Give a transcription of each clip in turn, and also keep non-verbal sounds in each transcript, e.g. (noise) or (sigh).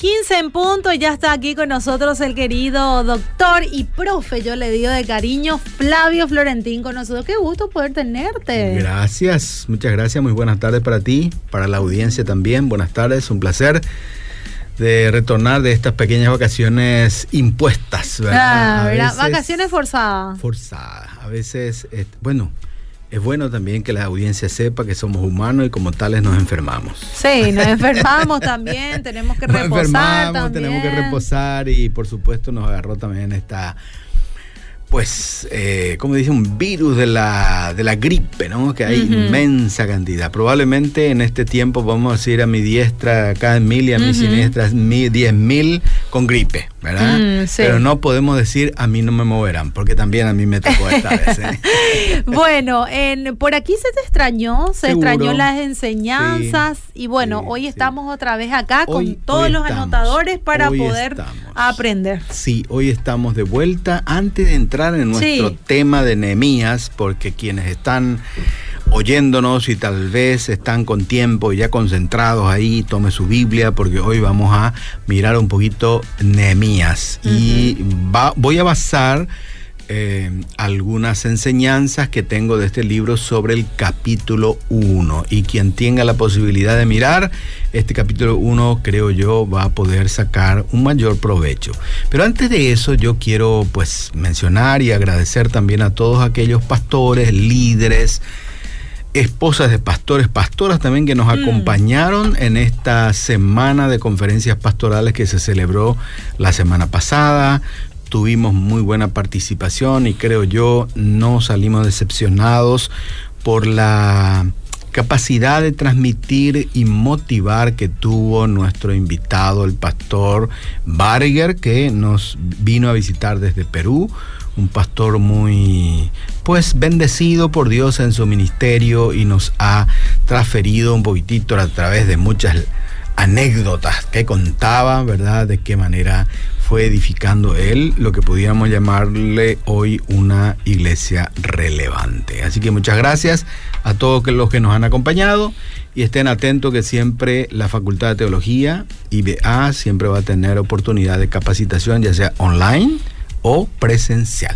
15 en punto y ya está aquí con nosotros el querido doctor y profe, yo le digo de cariño, Flavio Florentín con nosotros. Qué gusto poder tenerte. Gracias, muchas gracias, muy buenas tardes para ti, para la audiencia también, buenas tardes, un placer de retornar de estas pequeñas vacaciones impuestas, ¿verdad? Ah, vacaciones forzadas. Forzadas, a veces, eh, bueno, es bueno también que la audiencia sepa que somos humanos y como tales nos enfermamos. Sí, nos enfermamos también, tenemos que (laughs) nos Enfermamos, tenemos que reposar y por supuesto nos agarró también esta pues, eh, como dice, un virus de la, de la gripe, ¿no? Que hay inmensa cantidad. Probablemente en este tiempo vamos a decir a mi diestra cada mil y a mi siniestra diez mil con gripe, ¿verdad? Mm, Pero no podemos decir a mí no me moverán, porque también a mí me tocó esta vez. ¿eh? (laughs) bueno, en, por aquí se te extrañó, se extrañó las enseñanzas y bueno, hoy estamos otra vez acá con todos los anotadores para poder aprender. Sí, hoy estamos de vuelta. Antes de entrar en nuestro tema de Nehemías, porque quienes están oyéndonos y tal vez están con tiempo y ya concentrados ahí, tome su Biblia porque hoy vamos a mirar un poquito Nehemías. Y voy a basar eh, algunas enseñanzas que tengo de este libro sobre el capítulo 1 y quien tenga la posibilidad de mirar este capítulo 1 creo yo va a poder sacar un mayor provecho. Pero antes de eso yo quiero pues mencionar y agradecer también a todos aquellos pastores, líderes, esposas de pastores, pastoras también que nos mm. acompañaron en esta semana de conferencias pastorales que se celebró la semana pasada. Tuvimos muy buena participación y creo yo no salimos decepcionados por la capacidad de transmitir y motivar que tuvo nuestro invitado, el pastor Barger, que nos vino a visitar desde Perú un pastor muy pues bendecido por Dios en su ministerio y nos ha transferido un poquitito a través de muchas anécdotas que contaba, ¿verdad? De qué manera fue edificando él lo que pudiéramos llamarle hoy una iglesia relevante. Así que muchas gracias a todos los que nos han acompañado y estén atentos que siempre la Facultad de Teología, IBA, siempre va a tener oportunidad de capacitación, ya sea online, o presencial.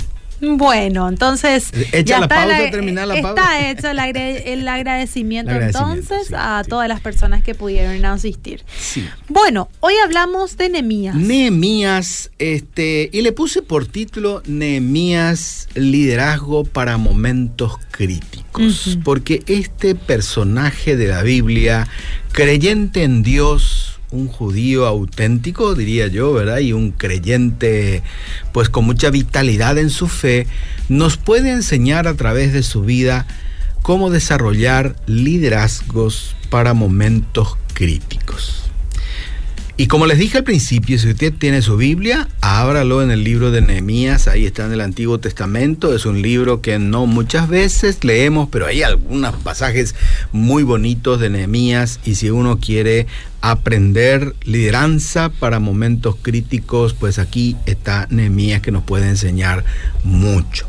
Bueno, entonces. Echa la pausa, terminar la pausa. Está hecho el, agradecimiento, entonces a todas las personas que pudieron asistir. Sí. Bueno, hoy hablamos de Nehemías. Nehemías, este, y le puse por título Nehemías, liderazgo para momentos críticos. Porque este personaje de la Biblia, creyente en Dios, un judío auténtico, diría yo, ¿verdad? Y un creyente, pues con mucha vitalidad en su fe, nos puede enseñar a través de su vida cómo desarrollar liderazgos para momentos críticos. Y como les dije al principio, si usted tiene su Biblia, ábralo en el libro de Nehemías, ahí está en el Antiguo Testamento, es un libro que no muchas veces leemos, pero hay algunos pasajes muy bonitos de Nehemías y si uno quiere aprender lideranza para momentos críticos, pues aquí está Nehemías que nos puede enseñar mucho.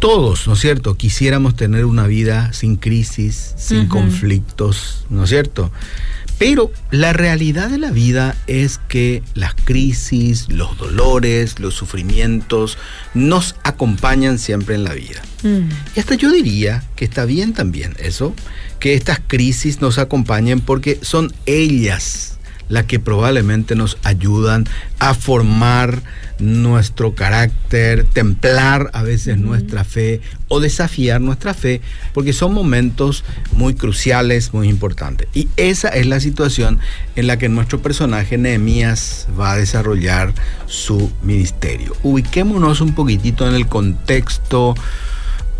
Todos, ¿no es cierto? Quisiéramos tener una vida sin crisis, sin conflictos, ¿no es cierto? Pero la realidad de la vida es que las crisis, los dolores, los sufrimientos nos acompañan siempre en la vida. Mm. Y hasta yo diría que está bien también eso, que estas crisis nos acompañen porque son ellas las que probablemente nos ayudan a formar nuestro carácter, templar a veces nuestra fe o desafiar nuestra fe, porque son momentos muy cruciales, muy importantes. Y esa es la situación en la que nuestro personaje Nehemías va a desarrollar su ministerio. Ubiquémonos un poquitito en el contexto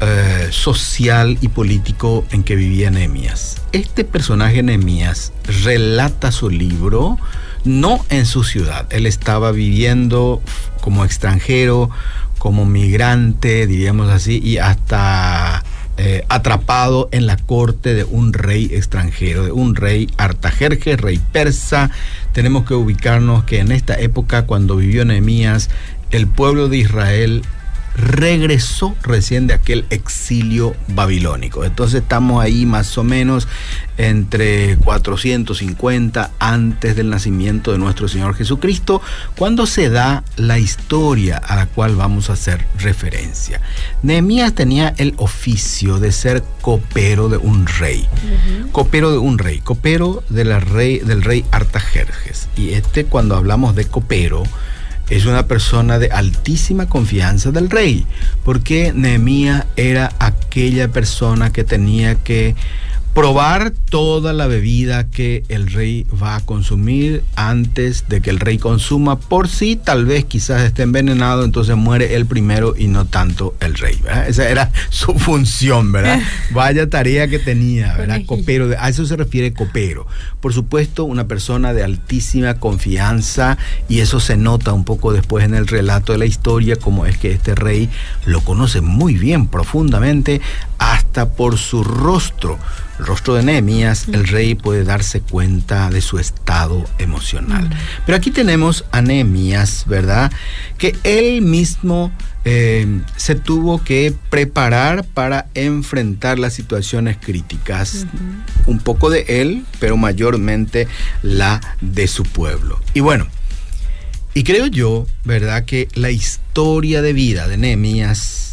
eh, social y político en que vivía Nehemías. Este personaje Nehemías relata su libro no en su ciudad. Él estaba viviendo como extranjero, como migrante, diríamos así, y hasta eh, atrapado en la corte de un rey extranjero, de un rey Artajerjes, rey persa. Tenemos que ubicarnos que en esta época, cuando vivió Nehemías, el pueblo de Israel regresó recién de aquel exilio babilónico. Entonces estamos ahí más o menos entre 450 antes del nacimiento de nuestro Señor Jesucristo, cuando se da la historia a la cual vamos a hacer referencia. Nehemías tenía el oficio de ser copero de un rey, copero de un rey, copero de la rey, del rey Artajerjes. Y este cuando hablamos de copero, es una persona de altísima confianza del rey, porque Nehemías era aquella persona que tenía que probar toda la bebida que el rey va a consumir antes de que el rey consuma por si tal vez quizás esté envenenado, entonces muere él primero y no tanto el rey, ¿verdad? Esa era (laughs) su función, ¿verdad? (laughs) Vaya tarea que tenía, ¿verdad? Copero, a eso se refiere copero. Por supuesto, una persona de altísima confianza y eso se nota un poco después en el relato de la historia, como es que este rey lo conoce muy bien, profundamente, hasta por su rostro el rostro de Nehemías, el rey puede darse cuenta de su estado emocional. Pero aquí tenemos a Nehemías, ¿verdad? Que él mismo eh, se tuvo que preparar para enfrentar las situaciones críticas. Un poco de él, pero mayormente la de su pueblo. Y bueno, y creo yo, ¿verdad? Que la historia de vida de Nehemías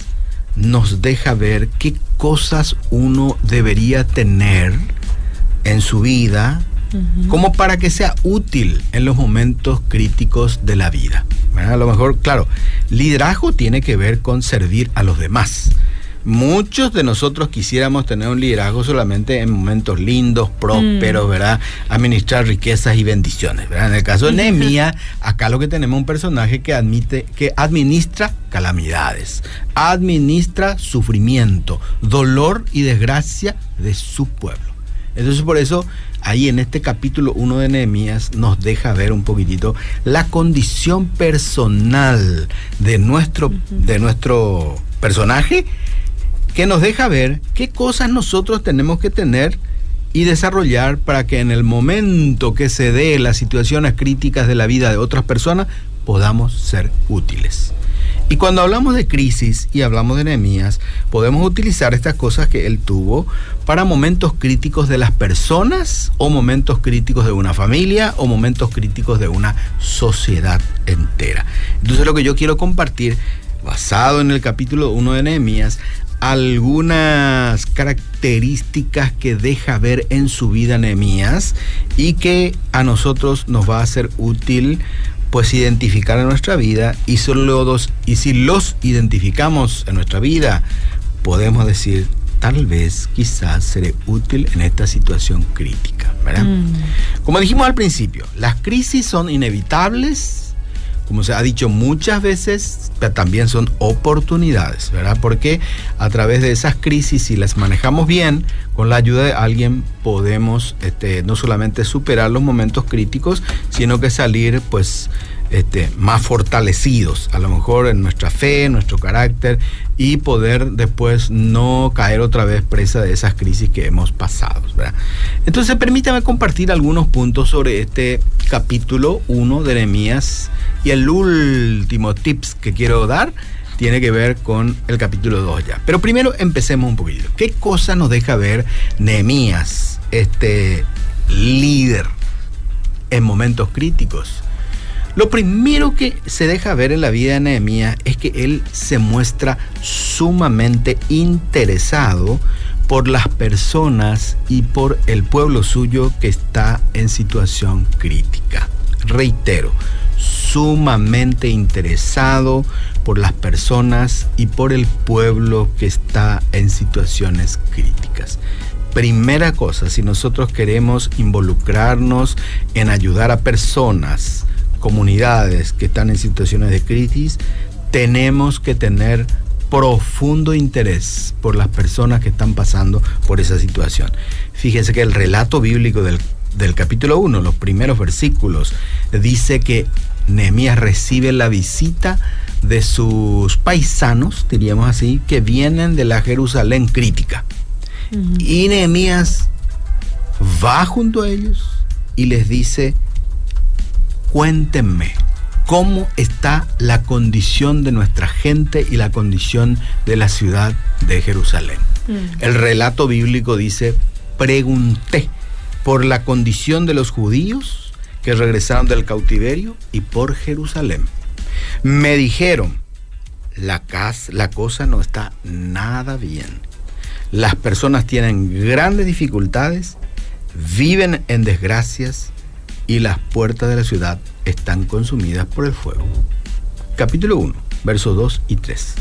nos deja ver qué cosas uno debería tener en su vida como para que sea útil en los momentos críticos de la vida. A lo mejor, claro, liderazgo tiene que ver con servir a los demás. Muchos de nosotros quisiéramos tener un liderazgo solamente en momentos lindos, prósperos, mm. ¿verdad? Administrar riquezas y bendiciones, ¿verdad? En el caso de (laughs) Nehemías, acá lo que tenemos es un personaje que admite, que administra calamidades, administra sufrimiento, dolor y desgracia de su pueblo. Entonces por eso ahí en este capítulo 1 de Nehemías nos deja ver un poquitito la condición personal de nuestro, de nuestro personaje que nos deja ver qué cosas nosotros tenemos que tener y desarrollar para que en el momento que se dé las situaciones críticas de la vida de otras personas podamos ser útiles. Y cuando hablamos de crisis y hablamos de enemías, podemos utilizar estas cosas que él tuvo para momentos críticos de las personas o momentos críticos de una familia o momentos críticos de una sociedad entera. Entonces lo que yo quiero compartir, basado en el capítulo 1 de Nehemías, algunas características que deja ver en su vida Nehemías y que a nosotros nos va a ser útil pues identificar en nuestra vida y solo dos y si los identificamos en nuestra vida podemos decir tal vez quizás seré útil en esta situación crítica, ¿verdad? Mm. Como dijimos al principio, las crisis son inevitables como se ha dicho muchas veces, también son oportunidades, ¿verdad? Porque a través de esas crisis, si las manejamos bien, con la ayuda de alguien podemos este, no solamente superar los momentos críticos, sino que salir pues este, más fortalecidos, a lo mejor en nuestra fe, nuestro carácter, y poder después no caer otra vez presa de esas crisis que hemos pasado. Entonces, permítame compartir algunos puntos sobre este capítulo 1 de Nehemías y el último tips que quiero dar tiene que ver con el capítulo 2 ya. Pero primero empecemos un poquito. ¿Qué cosa nos deja ver Nehemías, este líder en momentos críticos? Lo primero que se deja ver en la vida de Nehemías es que él se muestra sumamente interesado por las personas y por el pueblo suyo que está en situación crítica. Reitero, sumamente interesado por las personas y por el pueblo que está en situaciones críticas. Primera cosa, si nosotros queremos involucrarnos en ayudar a personas, comunidades que están en situaciones de crisis, tenemos que tener profundo interés por las personas que están pasando por esa situación. Fíjense que el relato bíblico del del capítulo 1, los primeros versículos, dice que Nehemías recibe la visita de sus paisanos, diríamos así, que vienen de la Jerusalén crítica. Y Nehemías va junto a ellos y les dice, cuéntenme cómo está la condición de nuestra gente y la condición de la ciudad de Jerusalén. Mm. El relato bíblico dice, pregunté por la condición de los judíos que regresaron del cautiverio y por Jerusalén. Me dijeron, la, casa, la cosa no está nada bien. Las personas tienen grandes dificultades, viven en desgracias y las puertas de la ciudad están consumidas por el fuego. Capítulo 1, versos 2 y 3.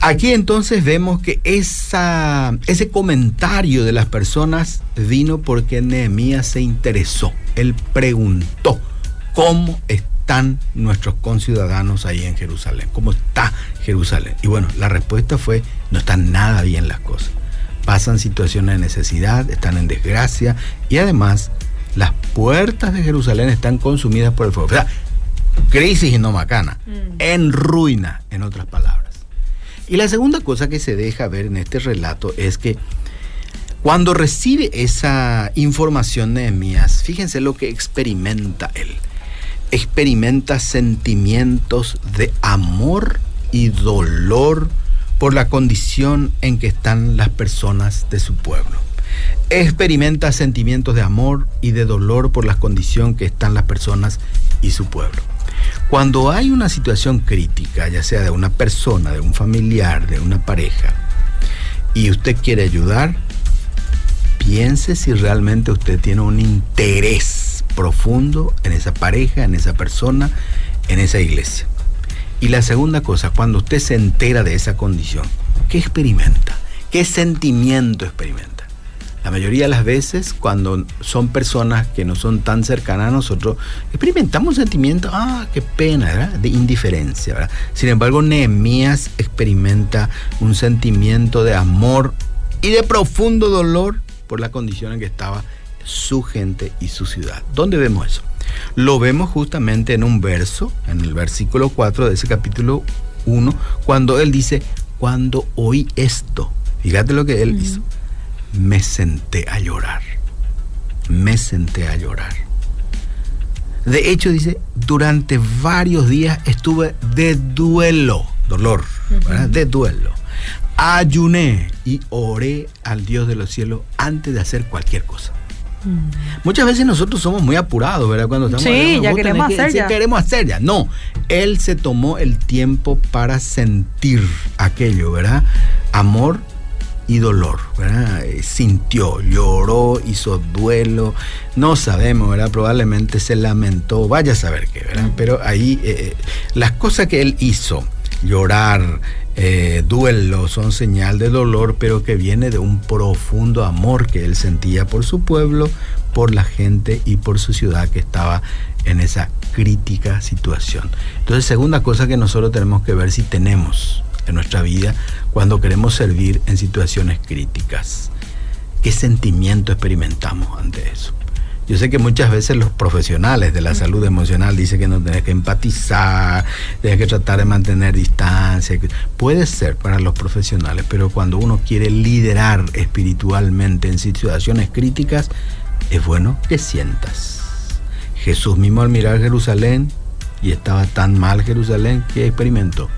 Aquí entonces vemos que esa, ese comentario de las personas vino porque Nehemías se interesó. Él preguntó cómo están nuestros conciudadanos ahí en Jerusalén, cómo está Jerusalén. Y bueno, la respuesta fue, no están nada bien las cosas. Pasan situaciones de necesidad, están en desgracia y además las puertas de Jerusalén están consumidas por el fuego. O sea, crisis y no macana, mm. en ruina, en otras palabras. Y la segunda cosa que se deja ver en este relato es que cuando recibe esa información de Nehemías, fíjense lo que experimenta él. Experimenta sentimientos de amor y dolor por la condición en que están las personas de su pueblo experimenta sentimientos de amor y de dolor por la condición que están las personas y su pueblo. Cuando hay una situación crítica, ya sea de una persona, de un familiar, de una pareja, y usted quiere ayudar, piense si realmente usted tiene un interés profundo en esa pareja, en esa persona, en esa iglesia. Y la segunda cosa, cuando usted se entera de esa condición, ¿qué experimenta? ¿Qué sentimiento experimenta? La mayoría de las veces, cuando son personas que no son tan cercanas a nosotros, experimentamos un sentimiento, ah, qué pena, ¿verdad? de indiferencia. ¿verdad? Sin embargo, Nehemías experimenta un sentimiento de amor y de profundo dolor por la condición en que estaba su gente y su ciudad. ¿Dónde vemos eso? Lo vemos justamente en un verso, en el versículo 4 de ese capítulo 1, cuando él dice, cuando oí esto, fíjate lo que él hizo me senté a llorar. Me senté a llorar. De hecho, dice, durante varios días estuve de duelo, dolor, de duelo. Ayuné y oré al Dios de los cielos antes de hacer cualquier cosa. Mm. Muchas veces nosotros somos muy apurados, ¿verdad? Cuando estamos sí, ya queremos hacer ya. queremos hacer ya. No, él se tomó el tiempo para sentir aquello, ¿verdad? Amor y dolor, ¿verdad? Eh, sintió, lloró, hizo duelo, no sabemos, ¿verdad? Probablemente se lamentó, vaya a saber qué, ¿verdad? Pero ahí eh, eh, las cosas que él hizo, llorar, duelo, son señal de dolor, pero que viene de un profundo amor que él sentía por su pueblo, por la gente y por su ciudad que estaba en esa crítica situación. Entonces, segunda cosa que nosotros tenemos que ver si tenemos en nuestra vida cuando queremos servir en situaciones críticas. ¿Qué sentimiento experimentamos ante eso? Yo sé que muchas veces los profesionales de la salud emocional dicen que no tenés que empatizar, tienes que tratar de mantener distancia. Puede ser para los profesionales, pero cuando uno quiere liderar espiritualmente en situaciones críticas, es bueno que sientas. Jesús mismo al mirar Jerusalén, y estaba tan mal Jerusalén, que experimentó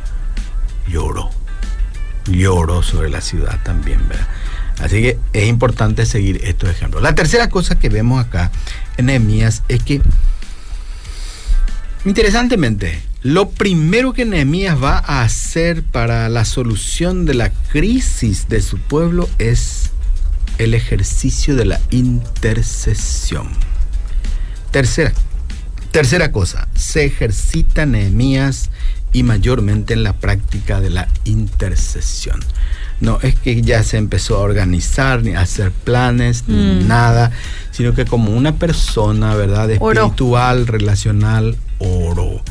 lloró. Lloró sobre la ciudad también, ¿verdad? Así que es importante seguir estos ejemplos. La tercera cosa que vemos acá en Nehemías es que, interesantemente, lo primero que Nehemías va a hacer para la solución de la crisis de su pueblo es el ejercicio de la intercesión. Tercera, tercera cosa, se ejercita Nehemías y mayormente en la práctica de la intercesión. No es que ya se empezó a organizar, ni a hacer planes, ni mm. nada, sino que como una persona, ¿verdad? Espiritual, relacional, oró,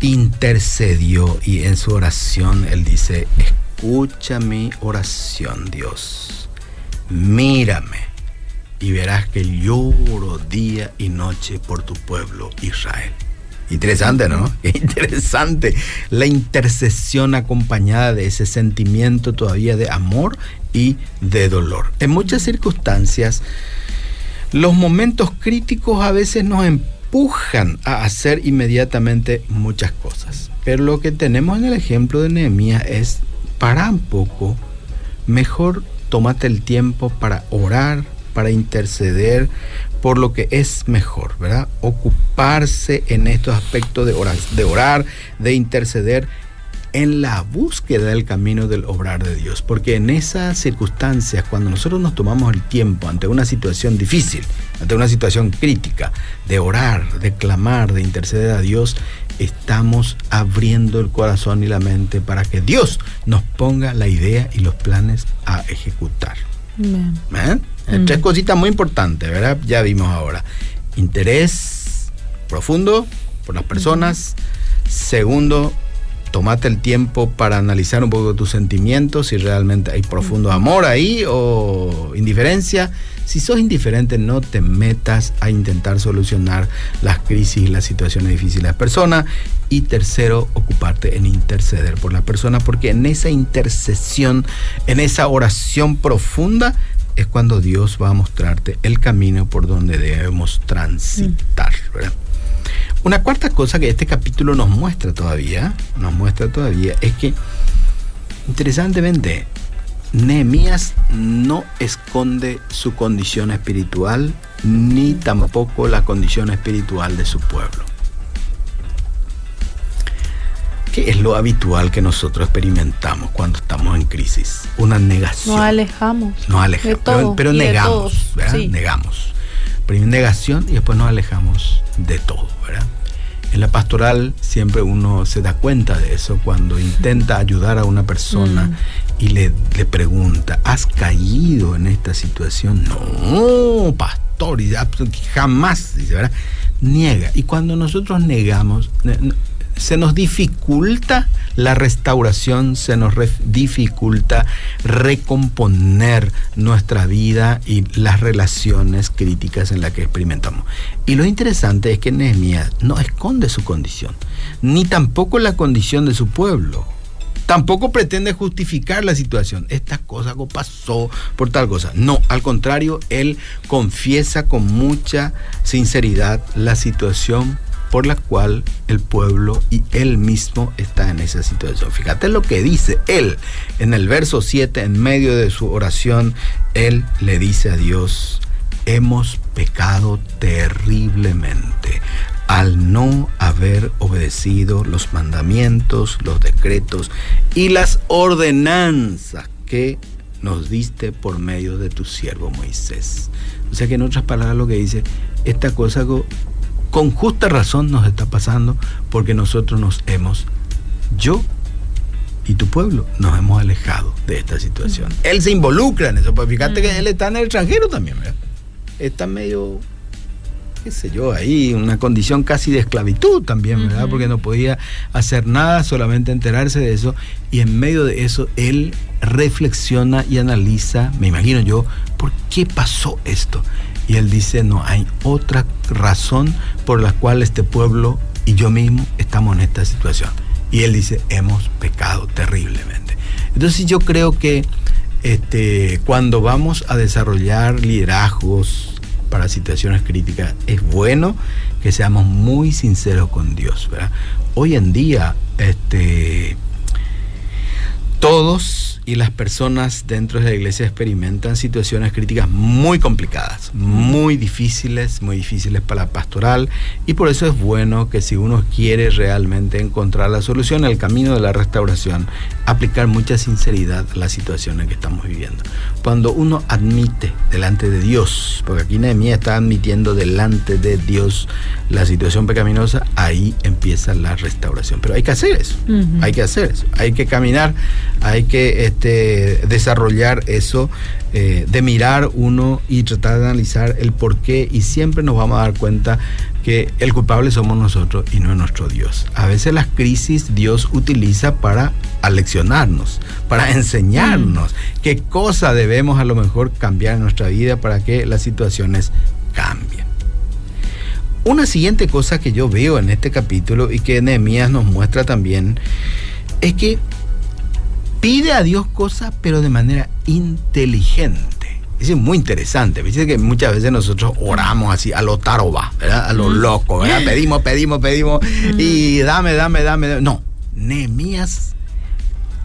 intercedió y en su oración él dice, escucha mi oración, Dios, mírame, y verás que lloro día y noche por tu pueblo Israel. Interesante, ¿no? (laughs) Interesante. La intercesión acompañada de ese sentimiento todavía de amor y de dolor. En muchas circunstancias, los momentos críticos a veces nos empujan a hacer inmediatamente muchas cosas. Pero lo que tenemos en el ejemplo de Nehemías es, para un poco, mejor tómate el tiempo para orar, para interceder por lo que es mejor, ¿verdad? Ocuparse en estos aspectos de orar, de, orar, de interceder en la búsqueda del camino del obrar de Dios. Porque en esas circunstancias, cuando nosotros nos tomamos el tiempo ante una situación difícil, ante una situación crítica, de orar, de clamar, de interceder a Dios, estamos abriendo el corazón y la mente para que Dios nos ponga la idea y los planes a ejecutar. ¿Eh? Tres cositas muy importantes, ¿verdad? Ya vimos ahora. Interés profundo por las personas. Segundo, tomate el tiempo para analizar un poco tus sentimientos, si realmente hay profundo amor ahí o indiferencia. Si sos indiferente, no te metas a intentar solucionar las crisis y las situaciones difíciles de las personas. Y tercero, ocuparte en interceder por la persona, porque en esa intercesión, en esa oración profunda, es cuando Dios va a mostrarte el camino por donde debemos transitar. Una cuarta cosa que este capítulo nos muestra todavía, nos muestra todavía, es que interesantemente Nehemías no esconde su condición espiritual ni tampoco la condición espiritual de su pueblo. ¿Qué es lo habitual que nosotros experimentamos cuando estamos en crisis? Una negación. Nos alejamos. Nos alejamos. pero, negamos, ¿verdad? Negamos. Primero negación y después nos alejamos de todo, ¿verdad? En la pastoral siempre uno se da cuenta de eso cuando intenta ayudar a una persona mm. y le, le, pregunta, ¿has caído en esta situación? No, pastor, y jamás, dice, ¿verdad? Niega. Y cuando nosotros negamos, se nos dificulta la restauración, se nos dificulta recomponer nuestra vida y las relaciones críticas en las que experimentamos. Y lo interesante es que Nehemías no esconde su condición, ni tampoco la condición de su pueblo. Tampoco pretende justificar la situación. Esta cosa pasó por tal cosa. No, al contrario, él confiesa con mucha sinceridad la situación por la cual el pueblo y él mismo está en esa situación. Fíjate lo que dice él en el verso 7, en medio de su oración, él le dice a Dios, hemos pecado terriblemente al no haber obedecido los mandamientos, los decretos y las ordenanzas que nos diste por medio de tu siervo Moisés. O sea que en otras palabras lo que dice, esta cosa con justa razón nos está pasando porque nosotros nos hemos, yo y tu pueblo, nos hemos alejado de esta situación. Él se involucra en eso, porque fíjate que él está en el extranjero también, ¿verdad? Está medio, qué sé yo, ahí, una condición casi de esclavitud también, ¿verdad? Porque no podía hacer nada, solamente enterarse de eso, y en medio de eso él reflexiona y analiza, me imagino yo, ¿por qué pasó esto? Y él dice, no hay otra razón por la cual este pueblo y yo mismo estamos en esta situación. Y él dice, hemos pecado terriblemente. Entonces yo creo que este, cuando vamos a desarrollar liderazgos para situaciones críticas, es bueno que seamos muy sinceros con Dios. Hoy en día, este, todos y las personas dentro de la iglesia experimentan situaciones críticas muy complicadas, muy difíciles, muy difíciles para la pastoral y por eso es bueno que si uno quiere realmente encontrar la solución, el camino de la restauración, aplicar mucha sinceridad a la situación en que estamos viviendo. Cuando uno admite delante de Dios, porque aquí Nehemías está admitiendo delante de Dios la situación pecaminosa, ahí empieza la restauración. Pero hay que hacer eso, hay que hacer eso, hay que caminar, hay que este, desarrollar eso eh, de mirar uno y tratar de analizar el por qué y siempre nos vamos a dar cuenta que el culpable somos nosotros y no nuestro Dios. A veces las crisis Dios utiliza para aleccionarnos, para enseñarnos mm. qué cosa debemos a lo mejor cambiar en nuestra vida para que las situaciones cambien. Una siguiente cosa que yo veo en este capítulo y que Nehemías nos muestra también es que pide a Dios cosas, pero de manera inteligente. Eso es muy interesante. Dice que muchas veces nosotros oramos así a lo taroba, ¿verdad? A lo mm. loco, ¿verdad? Pedimos, pedimos, pedimos y dame, dame, dame. No, Nehemías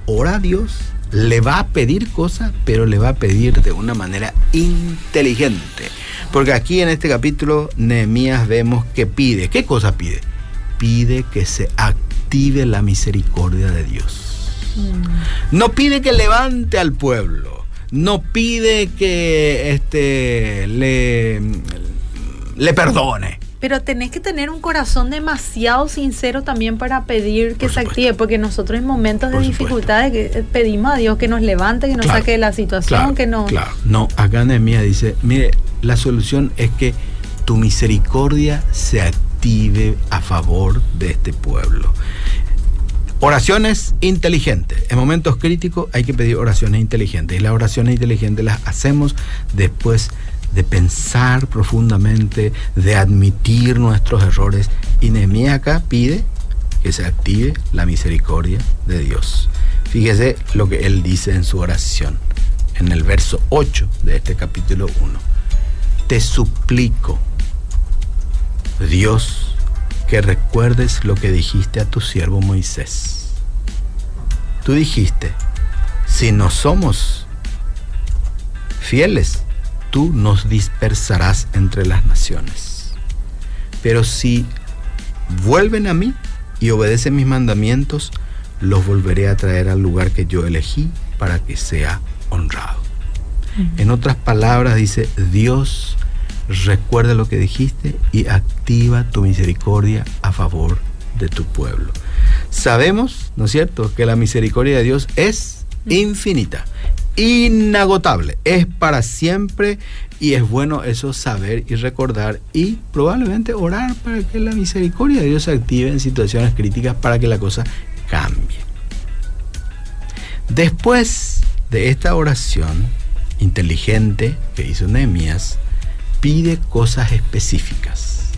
ora a Dios, le va a pedir cosas, pero le va a pedir de una manera inteligente. Porque aquí en este capítulo Nehemías vemos que pide. ¿Qué cosa pide? Pide que se active la misericordia de Dios. Mm. No pide que levante al pueblo. No pide que este, le, le perdone. Pero tenés que tener un corazón demasiado sincero también para pedir que se active, porque nosotros en momentos de dificultades eh, pedimos a Dios que nos levante, que nos saque de la situación, que no. Claro, no, acá Nehemías dice, mire, la solución es que tu misericordia se active a favor de este pueblo. Oraciones inteligentes. En momentos críticos hay que pedir oraciones inteligentes. Y las oraciones inteligentes las hacemos después de pensar profundamente, de admitir nuestros errores. Y Nehemías pide que se active la misericordia de Dios. Fíjese lo que él dice en su oración, en el verso 8 de este capítulo 1. Te suplico, Dios, que recuerdes lo que dijiste a tu siervo Moisés. Tú dijiste, si no somos fieles, tú nos dispersarás entre las naciones. Pero si vuelven a mí y obedecen mis mandamientos, los volveré a traer al lugar que yo elegí para que sea honrado. En otras palabras dice, Dios recuerda lo que dijiste y activa tu misericordia a favor de tu pueblo. Sabemos, ¿no es cierto?, que la misericordia de Dios es infinita, inagotable, es para siempre y es bueno eso saber y recordar y probablemente orar para que la misericordia de Dios se active en situaciones críticas para que la cosa cambie. Después de esta oración inteligente que hizo Nehemías, pide cosas específicas.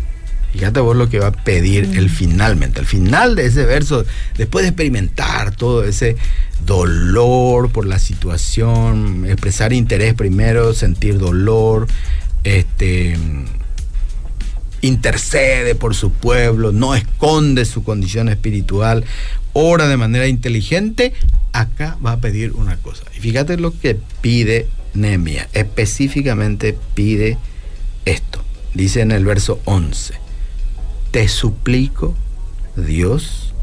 Fíjate vos lo que va a pedir el finalmente, al final de ese verso, después de experimentar todo ese dolor por la situación, expresar interés primero, sentir dolor, este intercede por su pueblo, no esconde su condición espiritual, ora de manera inteligente, acá va a pedir una cosa. Y fíjate lo que pide Nemia, específicamente pide esto. Dice en el verso 11, te suplico, Dios,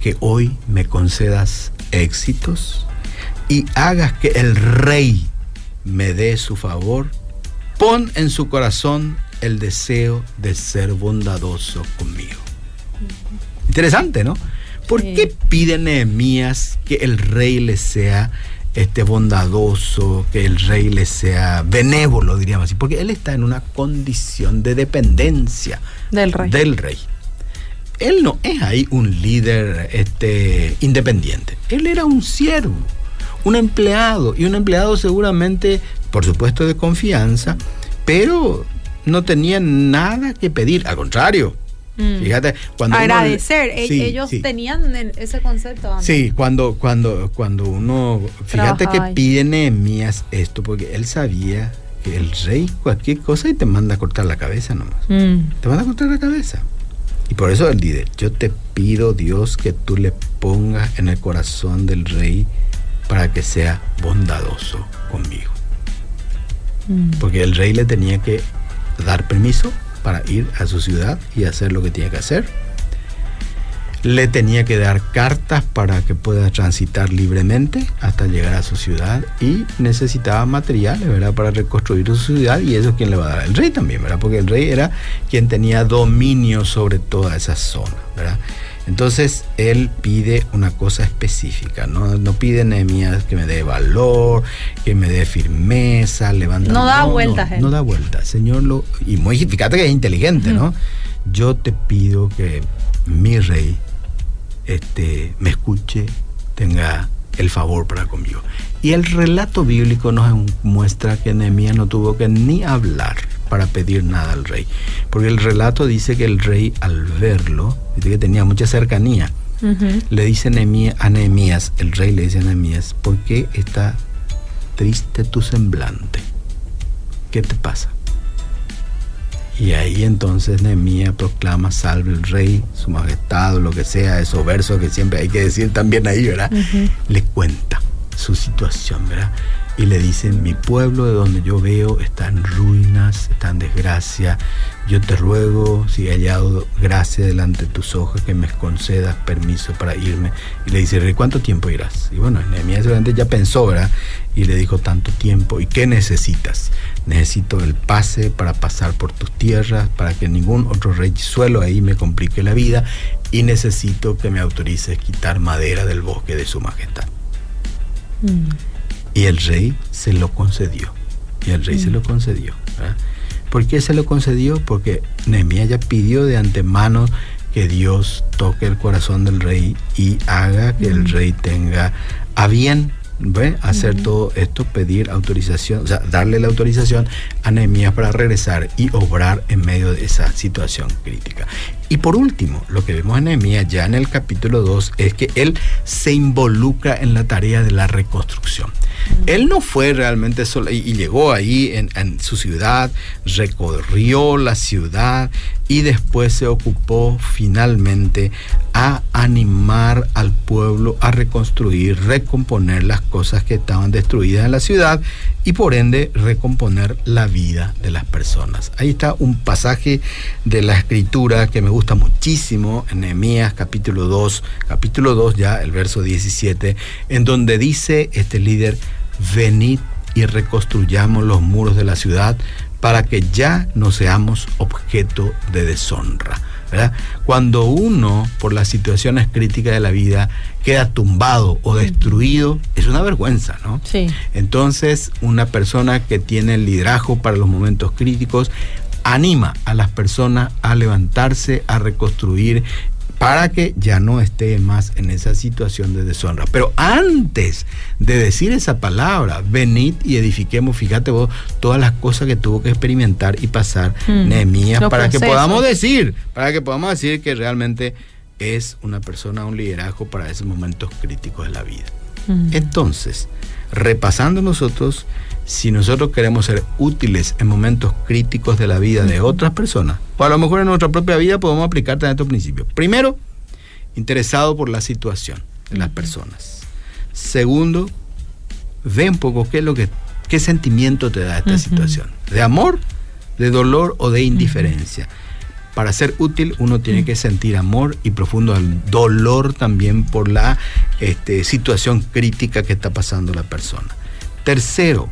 que hoy me concedas éxitos y hagas que el rey me dé su favor. Pon en su corazón el deseo de ser bondadoso conmigo. Interesante, ¿no? ¿Por qué pide Nehemías que el rey le sea este bondadoso, que el rey le sea benévolo, diríamos así, porque él está en una condición de dependencia del rey. Del rey. Él no es ahí un líder este, independiente, él era un siervo, un empleado, y un empleado seguramente, por supuesto, de confianza, pero no tenía nada que pedir, al contrario, Mm. Fíjate, cuando agradecer, e- ellos tenían ese concepto. Antes. Sí, cuando, cuando, cuando uno, fíjate que pide Nehemías esto, porque él sabía que el rey cualquier cosa y te manda a cortar la cabeza nomás. Mm. Te manda a cortar la cabeza. Y por eso él dice, yo te pido Dios que tú le pongas en el corazón del rey para que sea bondadoso conmigo. Mm. Porque el rey le tenía que dar permiso para ir a su ciudad y hacer lo que tiene que hacer. Le tenía que dar cartas para que pueda transitar libremente hasta llegar a su ciudad y necesitaba materiales, ¿verdad? Para reconstruir su ciudad y eso es quien le va a dar el rey también, ¿verdad? Porque el rey era quien tenía dominio sobre toda esa zona, ¿verdad? Entonces él pide una cosa específica, no, no pide Nehemías que me dé valor, que me dé firmeza, levanta. No da vueltas. No, no, da vueltas. Señor, lo, y muy, fíjate que es inteligente, ¿no? Yo te pido que mi rey este, me escuche, tenga el favor para conmigo. Y el relato bíblico nos muestra que Nehemías no tuvo que ni hablar para pedir nada al rey. Porque el relato dice que el rey al verlo, dice que tenía mucha cercanía, le dice a Nehemías, el rey le dice a Nehemías, ¿por qué está triste tu semblante? ¿Qué te pasa? Y ahí entonces Nehemías proclama, salve el rey, su majestad o lo que sea, esos versos que siempre hay que decir también ahí, ¿verdad? Le cuenta su situación, ¿verdad? y le dicen, mi pueblo de donde yo veo está en ruinas, está en desgracia, yo te ruego, si he hallado gracia delante de tus ojos, que me concedas permiso para irme. Y le dice, ¿cuánto tiempo irás? Y bueno, Nehemías seguramente ya pensó, ¿verdad? Y le dijo, tanto tiempo, ¿y qué necesitas? Necesito el pase para pasar por tus tierras, para que ningún otro rey suelo ahí me complique la vida, y necesito que me autorices quitar madera del bosque de su majestad. Mm. Y el rey se lo concedió. Y el rey se lo mm. concedió. ¿Por qué se lo concedió? Porque Nehemías ya pidió de antemano que Dios toque el corazón del rey y haga que el mm. rey tenga a bien hacer todo esto, pedir autorización, o sea, darle la autorización a Nehemías para regresar y obrar en medio de esa situación crítica. Y por último, lo que vemos en Nehemías ya en el capítulo 2 es que él se involucra en la tarea de la reconstrucción. Él no fue realmente solo y, llegó ahí en, su ciudad, recorrió la ciudad y después se ocupó finalmente a animar al pueblo a reconstruir, recomponer las cosas que estaban destruidas en la ciudad y por ende recomponer la vida de las personas. Ahí está un pasaje de la escritura que me gusta muchísimo en Nehemías capítulo 2, capítulo 2 ya el verso 17, en donde dice este líder, venid y reconstruyamos los muros de la ciudad para que ya no seamos objeto de deshonra. Cuando uno, por las situaciones críticas de la vida, queda tumbado o destruido, es una vergüenza, ¿no? Sí. Entonces, una persona que tiene el liderazgo para los momentos críticos anima a las personas a levantarse, a reconstruir para que ya no esté más en esa situación de deshonra. Pero antes de decir esa palabra, venid y edifiquemos, fíjate vos, todas las cosas que tuvo que experimentar y pasar hmm. Nehemías para que podamos decir, para que podamos decir que realmente es una persona, un liderazgo para esos momentos críticos de la vida. Hmm. Entonces, repasando nosotros, si nosotros queremos ser útiles en momentos críticos de la vida de otras personas, o a lo mejor en nuestra propia vida podemos aplicar también estos principios. Primero, interesado por la situación de las personas. Segundo, ve un poco qué es lo que qué sentimiento te da esta situación, de amor, de dolor o de indiferencia. Para ser útil uno tiene que sentir amor y profundo dolor también por la este, situación crítica que está pasando la persona. Tercero,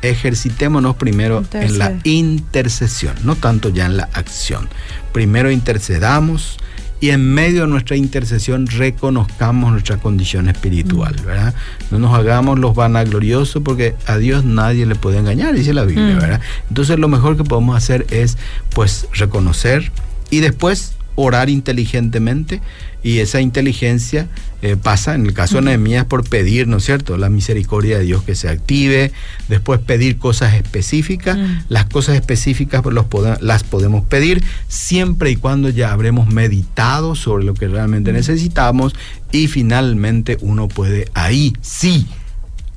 ejercitémonos primero en la intercesión, no tanto ya en la acción. Primero intercedamos y en medio de nuestra intercesión reconozcamos nuestra condición espiritual. ¿verdad? No nos hagamos los vanagloriosos porque a Dios nadie le puede engañar, dice la Biblia. ¿verdad? Entonces lo mejor que podemos hacer es pues reconocer y después orar inteligentemente y esa inteligencia eh, pasa, en el caso de Nehemías, por pedir, ¿no es cierto?, la misericordia de Dios que se active, después pedir cosas específicas, las cosas específicas los las podemos pedir siempre y cuando ya habremos meditado sobre lo que realmente necesitamos y finalmente uno puede ahí sí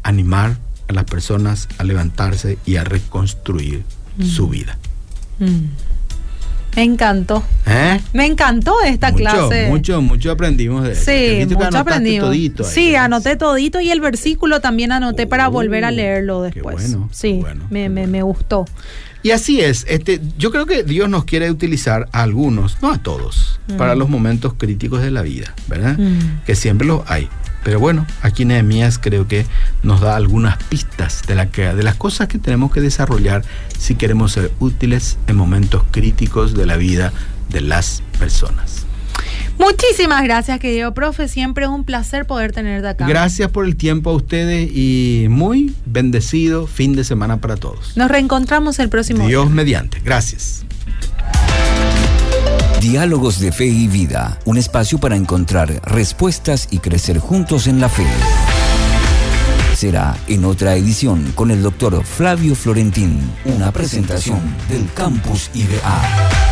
animar a las personas a levantarse y a reconstruir su vida. Me encantó. ¿Eh? Me encantó esta clase. Mucho, mucho aprendimos de Sí, mucho aprendimos. sí, anoté todito y el versículo también anoté para uh, volver a leerlo después. bueno, sí, me, me, gustó. Y así es, este, yo creo que Dios nos quiere utilizar a algunos, no a todos, para mm. los momentos críticos de la vida, ¿verdad? Mm. Que siempre los hay. Pero bueno, aquí Nehemías creo que nos da algunas pistas de, la que, de las cosas que tenemos que desarrollar si queremos ser útiles en momentos críticos de la vida de las personas. Muchísimas gracias, querido profe. Siempre es un placer poder tenerte acá. Gracias por el tiempo a ustedes y muy bendecido fin de semana para todos. Nos reencontramos el próximo Dios mediante. Gracias. Diálogos de Fe y Vida, un espacio para encontrar respuestas y crecer juntos en la fe. Será en otra edición con el doctor Flavio Florentín, una presentación del Campus IBA.